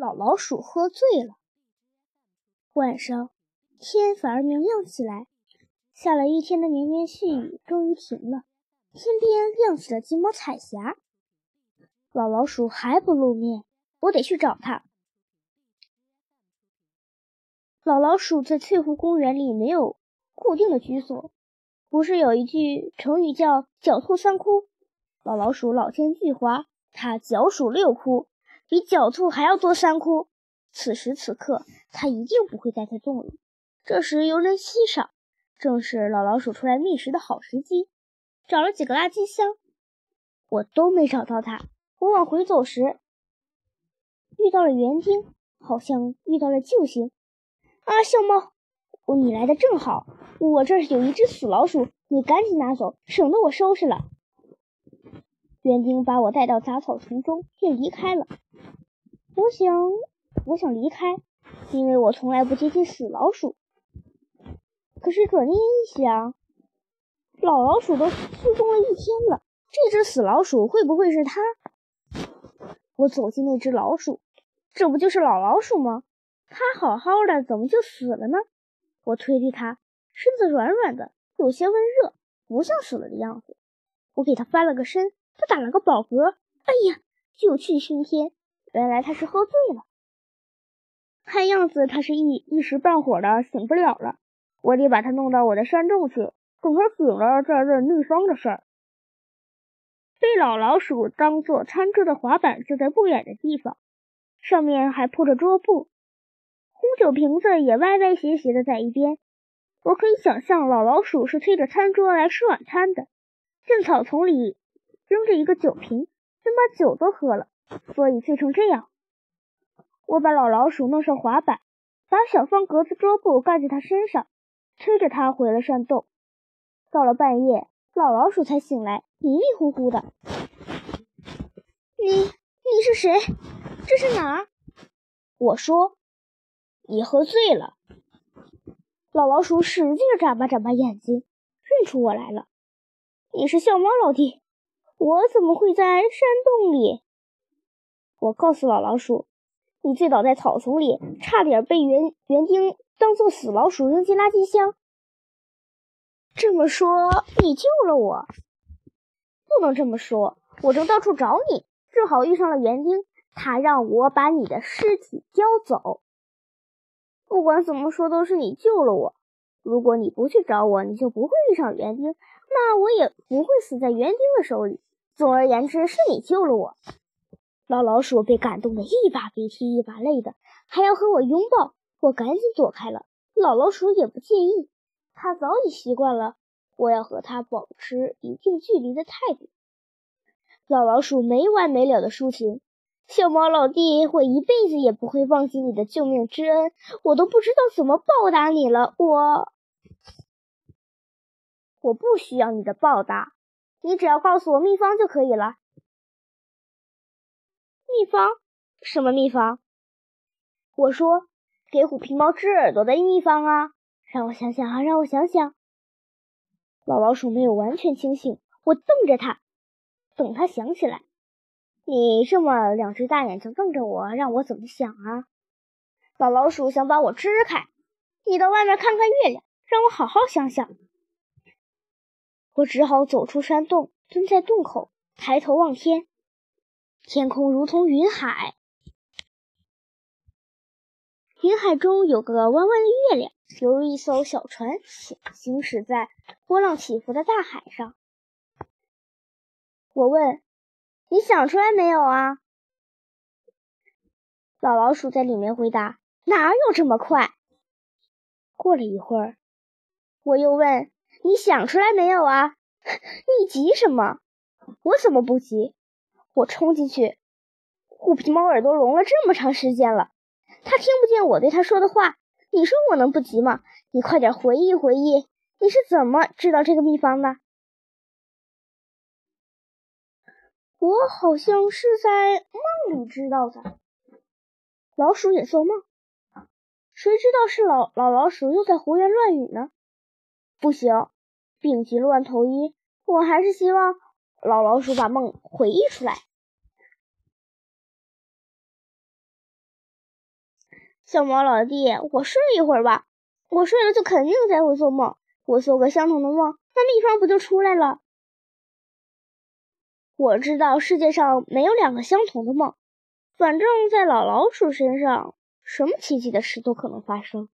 老老鼠喝醉了。晚上，天反而明亮起来，下了一天的绵绵细雨终于停了，天边亮起了几抹彩霞。老老鼠还不露面，我得去找它。老老鼠在翠湖公园里没有固定的居所，不是有一句成语叫“狡兔三窟”？老老鼠老奸巨猾，它狡鼠六窟，比狡兔还要多三窟。此时此刻，它一定不会待在洞里。这时游人稀少，正是老老鼠出来觅食的好时机。找了几个垃圾箱，我都没找到它。我往回走时，遇到了园丁，好像遇到了救星。啊，小猫，我你来的正好，我这儿有一只死老鼠，你赶紧拿走，省得我收拾了。园丁把我带到杂草丛中，便离开了。我想，我想离开，因为我从来不接近死老鼠。可是转念一想，老老鼠都失踪了一天了，这只死老鼠会不会是它？我走进那只老鼠，这不就是老老鼠吗？它好好的，怎么就死了呢？我推推它，身子软软的，有些温热，不像死了的样子。我给它翻了个身，他打了个饱嗝。哎呀，九气熏天！原来他是喝醉了。看样子他是一一时半会儿的醒不了了。我得把他弄到我的山洞去，等他醒了再问秘方的事儿。被老老鼠当做餐桌的滑板就在不远的地方，上面还铺着桌布。红酒瓶子也歪歪斜斜的在一边，我可以想象老老鼠是推着餐桌来吃晚餐的。进草丛里扔着一个酒瓶，先把酒都喝了，所以醉成这样。我把老老鼠弄上滑板，把小方格子桌布盖在它身上，推着它回了山洞。到了半夜，老老鼠才醒来，迷迷糊糊的。你你是谁？这是哪儿？我说。你喝醉了，老老鼠使劲眨巴眨巴眼睛，认出我来了。你是笑猫老弟，我怎么会在山洞里？我告诉老老鼠，你醉倒在草丛里，差点被园园丁当做死老鼠扔进垃圾箱。这么说，你救了我？不能这么说，我正到处找你，正好遇上了园丁，他让我把你的尸体叼走。不管怎么说，都是你救了我。如果你不去找我，你就不会遇上园丁，那我也不会死在园丁的手里。总而言之，是你救了我。老老鼠被感动的一把鼻涕一把泪的，还要和我拥抱。我赶紧躲开了。老老鼠也不介意，它早已习惯了我要和它保持一定距离的态度。老老鼠没完没了的抒情。小猫老弟，我一辈子也不会忘记你的救命之恩，我都不知道怎么报答你了。我，我不需要你的报答，你只要告诉我秘方就可以了。秘方？什么秘方？我说，给虎皮猫治耳朵的秘方啊！让我想想啊，让我想想。老老鼠没有完全清醒，我瞪着它，等它想起来。你这么两只大眼睛瞪着我，让我怎么想啊？老老鼠想把我支开。你到外面看看月亮，让我好好想想。我只好走出山洞，蹲在洞口，抬头望天。天空如同云海，云海中有个弯弯的月亮，犹如一艘小船行行驶在波浪起伏的大海上。我问。你想出来没有啊？老老鼠在里面回答：“哪有这么快？”过了一会儿，我又问：“你想出来没有啊？”你急什么？我怎么不急？我冲进去，虎皮猫耳朵聋了这么长时间了，它听不见我对它说的话。你说我能不急吗？你快点回忆回忆，你是怎么知道这个秘方的？我好像是在梦里知道的。老鼠也做梦，谁知道是老老老鼠又在胡言乱语呢？不行，病急乱投医，我还是希望老老鼠把梦回忆出来。小猫老弟，我睡一会儿吧。我睡了就肯定再会做梦。我做个相同的梦，那秘方不就出来了？我知道世界上没有两个相同的梦，反正在老老鼠身上，什么奇迹的事都可能发生。